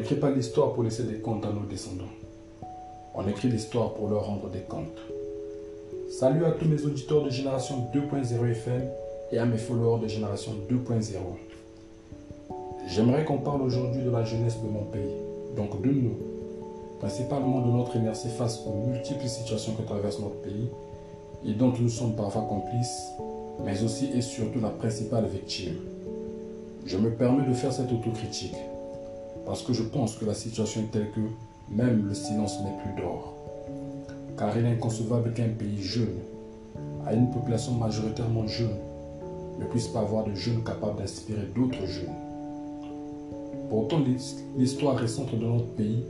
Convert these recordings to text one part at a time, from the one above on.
n'écrit pas l'histoire pour laisser des comptes à nos descendants. On écrit l'histoire pour leur rendre des comptes. Salut à tous mes auditeurs de Génération 2.0 FM et à mes followers de Génération 2.0. J'aimerais qu'on parle aujourd'hui de la jeunesse de mon pays, donc de nous, principalement de notre énergie face aux multiples situations que traverse notre pays et dont nous sommes parfois complices, mais aussi et surtout la principale victime. Je me permets de faire cette autocritique parce que je pense que la situation est telle que même le silence n'est plus d'or. Car il est inconcevable qu'un pays jeune, à une population majoritairement jeune, ne puisse pas avoir de jeunes capables d'inspirer d'autres jeunes. Pourtant, l'histoire récente de notre pays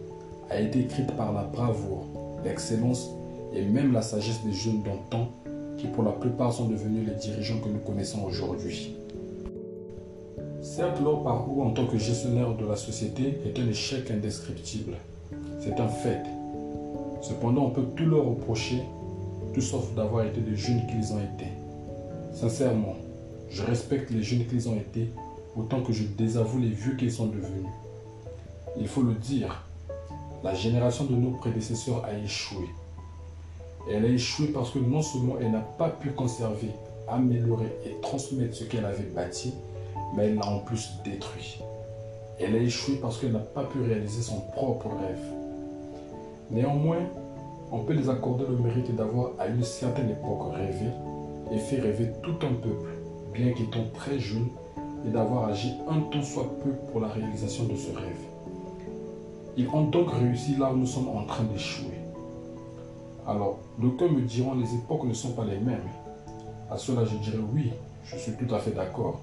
a été écrite par la bravoure, l'excellence et même la sagesse des jeunes d'antan qui pour la plupart sont devenus les dirigeants que nous connaissons aujourd'hui. Certes, leur parcours en tant que gestionnaire de la société est un échec indescriptible. C'est un fait. Cependant, on peut tout leur reprocher, tout sauf d'avoir été des jeunes qu'ils ont été. Sincèrement, je respecte les jeunes qu'ils ont été autant que je désavoue les vieux qu'ils sont devenus. Il faut le dire, la génération de nos prédécesseurs a échoué. Elle a échoué parce que non seulement elle n'a pas pu conserver, améliorer et transmettre ce qu'elle avait bâti, mais elle l'a en plus détruit. Elle a échoué parce qu'elle n'a pas pu réaliser son propre rêve. Néanmoins, on peut les accorder le mérite d'avoir à une certaine époque rêvé et fait rêver tout un peuple, bien qu'étant très jeune, et d'avoir agi un tant soit peu pour la réalisation de ce rêve. Ils ont donc réussi là où nous sommes en train d'échouer. Alors, d'aucuns me diront les époques ne sont pas les mêmes. À cela, je dirais oui, je suis tout à fait d'accord,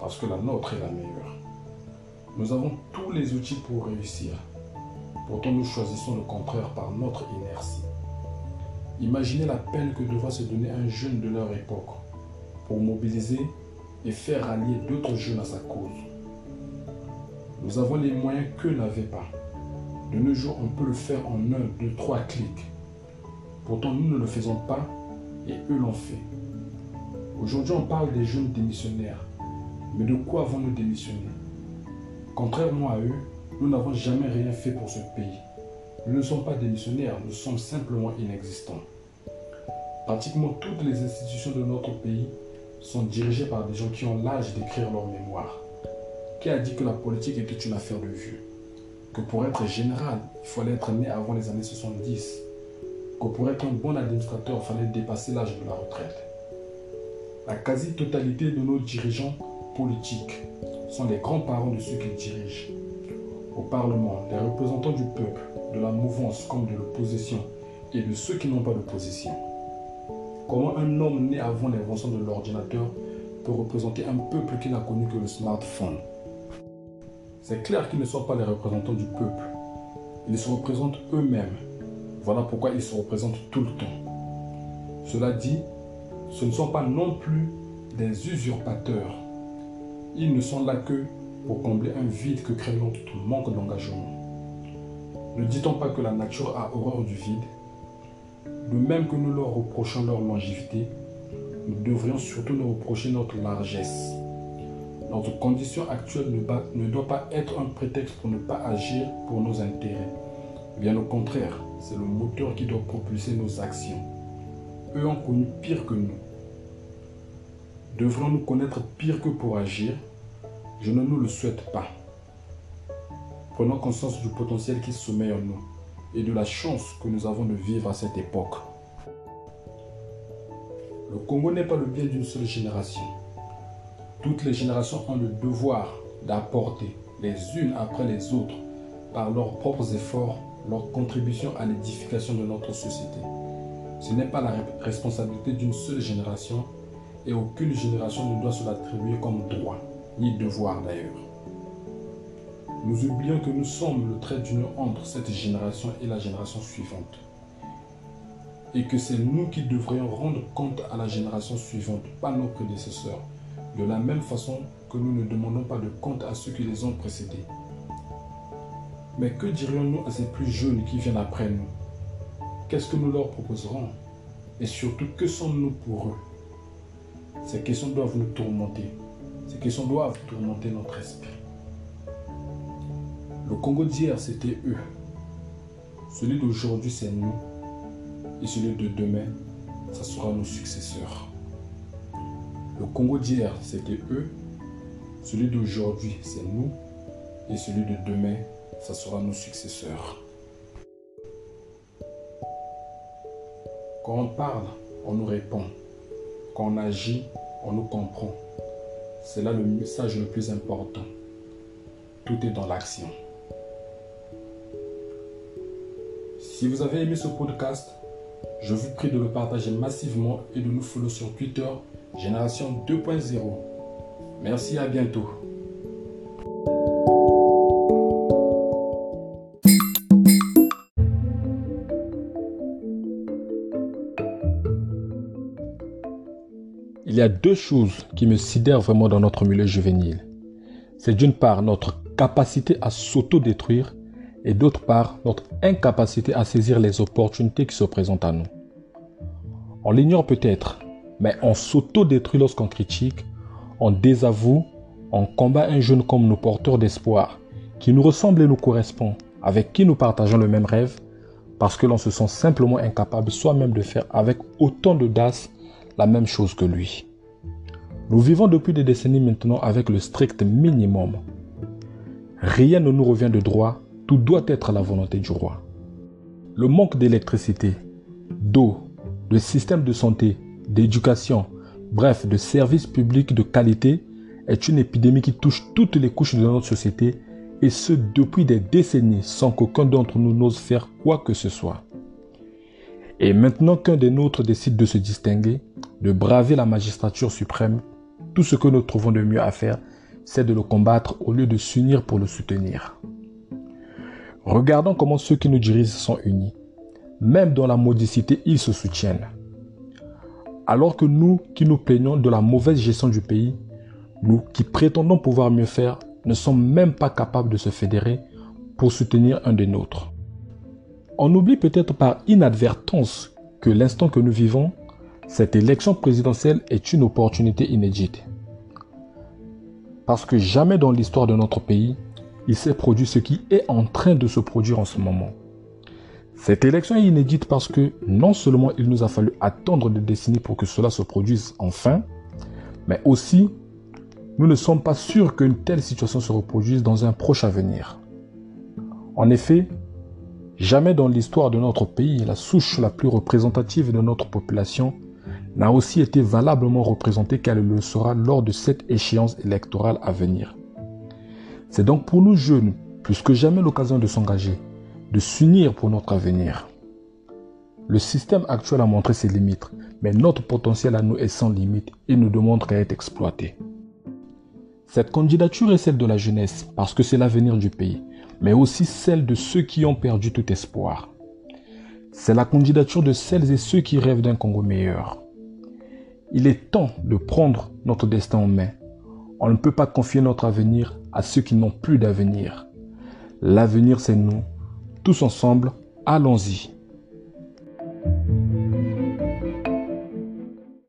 parce que la nôtre est la meilleure. Nous avons tous les outils pour réussir. Pourtant, nous choisissons le contraire par notre inertie. Imaginez la peine que devra se donner un jeune de leur époque pour mobiliser et faire rallier d'autres jeunes à sa cause. Nous avons les moyens qu'eux n'avaient pas. De nos jours, on peut le faire en un, deux, trois clics. Pourtant, nous ne le faisons pas et eux l'ont fait. Aujourd'hui, on parle des jeunes démissionnaires. Mais de quoi avons-nous démissionné? Contrairement à eux, nous n'avons jamais rien fait pour ce pays. Nous ne sommes pas démissionnaires, nous sommes simplement inexistants. Pratiquement toutes les institutions de notre pays sont dirigées par des gens qui ont l'âge d'écrire leur mémoire. Qui a dit que la politique était une affaire de vieux? Que pour être général, il fallait être né avant les années 70 que pour être un bon administrateur, il fallait dépasser l'âge de la retraite. La quasi-totalité de nos dirigeants politiques sont les grands-parents de ceux qui dirigent. Au Parlement, les représentants du peuple, de la mouvance comme de l'opposition et de ceux qui n'ont pas d'opposition. Comment un homme né avant l'invention de l'ordinateur peut représenter un peuple qui n'a connu que le smartphone? C'est clair qu'ils ne sont pas les représentants du peuple. Ils se représentent eux-mêmes voilà pourquoi ils se représentent tout le temps. Cela dit, ce ne sont pas non plus des usurpateurs. Ils ne sont là que pour combler un vide que crée notre manque d'engagement. Ne dit-on pas que la nature a horreur du vide? De même que nous leur reprochons leur longévité, nous devrions surtout nous reprocher notre largesse. Notre condition actuelle ne doit pas être un prétexte pour ne pas agir pour nos intérêts. Bien au contraire, c'est le moteur qui doit propulser nos actions. Eux ont connu pire que nous. Devrons-nous connaître pire que pour agir? Je ne nous le souhaite pas. Prenons conscience du potentiel qui sommeille en nous et de la chance que nous avons de vivre à cette époque. Le Congo n'est pas le bien d'une seule génération. Toutes les générations ont le devoir d'apporter les unes après les autres, par leurs propres efforts, leur contribution à l'édification de notre société. Ce n'est pas la responsabilité d'une seule génération et aucune génération ne doit se l'attribuer comme droit, ni devoir d'ailleurs. Nous oublions que nous sommes le trait d'union entre cette génération et la génération suivante. Et que c'est nous qui devrions rendre compte à la génération suivante, pas nos prédécesseurs, de la même façon que nous ne demandons pas de compte à ceux qui les ont précédés. Mais que dirions-nous à ces plus jeunes qui viennent après nous? Qu'est-ce que nous leur proposerons? Et surtout, que sommes-nous pour eux? Ces questions doivent nous tourmenter. Ces questions doivent tourmenter notre esprit. Le Congo d'hier, c'était eux. Celui d'aujourd'hui, c'est nous. Et celui de demain, ça sera nos successeurs. Le Congo d'hier, c'était eux. Celui d'aujourd'hui, c'est nous. Et celui de demain, ça sera nos successeurs. Quand on parle, on nous répond. Quand on agit, on nous comprend. C'est là le message le plus important. Tout est dans l'action. Si vous avez aimé ce podcast, je vous prie de le partager massivement et de nous follow sur Twitter, Génération 2.0. Merci, à bientôt. Il y a deux choses qui me sidèrent vraiment dans notre milieu juvénile. C'est d'une part notre capacité à s'auto-détruire et d'autre part notre incapacité à saisir les opportunités qui se présentent à nous. On l'ignore peut-être, mais on s'auto-détruit lorsqu'on critique, on désavoue, on combat un jeune comme nos porteurs d'espoir, qui nous ressemble et nous correspond, avec qui nous partageons le même rêve, parce que l'on se sent simplement incapable soi-même de faire avec autant d'audace la même chose que lui. Nous vivons depuis des décennies maintenant avec le strict minimum. Rien ne nous revient de droit tout doit être à la volonté du roi. Le manque d'électricité, d'eau, de systèmes de santé, d'éducation, bref, de services publics de qualité est une épidémie qui touche toutes les couches de notre société et ce depuis des décennies sans qu'aucun d'entre nous n'ose faire quoi que ce soit. Et maintenant qu'un des nôtres décide de se distinguer, de braver la magistrature suprême, tout ce que nous trouvons de mieux à faire, c'est de le combattre au lieu de s'unir pour le soutenir. Regardons comment ceux qui nous dirigent sont unis. Même dans la modicité, ils se soutiennent. Alors que nous qui nous plaignons de la mauvaise gestion du pays, nous qui prétendons pouvoir mieux faire, ne sommes même pas capables de se fédérer pour soutenir un des nôtres. On oublie peut-être par inadvertance que l'instant que nous vivons, cette élection présidentielle est une opportunité inédite. Parce que jamais dans l'histoire de notre pays, il s'est produit ce qui est en train de se produire en ce moment. Cette élection est inédite parce que non seulement il nous a fallu attendre des décennies pour que cela se produise enfin, mais aussi nous ne sommes pas sûrs qu'une telle situation se reproduise dans un proche avenir. En effet, jamais dans l'histoire de notre pays la souche la plus représentative de notre population n'a aussi été valablement représentée qu'elle le sera lors de cette échéance électorale à venir. C'est donc pour nous jeunes plus que jamais l'occasion de s'engager, de s'unir pour notre avenir. Le système actuel a montré ses limites, mais notre potentiel à nous est sans limite et ne demande qu'à être exploité. Cette candidature est celle de la jeunesse parce que c'est l'avenir du pays, mais aussi celle de ceux qui ont perdu tout espoir. C'est la candidature de celles et ceux qui rêvent d'un Congo meilleur. Il est temps de prendre notre destin en main. On ne peut pas confier notre avenir à ceux qui n'ont plus d'avenir. L'avenir, c'est nous. Tous ensemble, allons-y.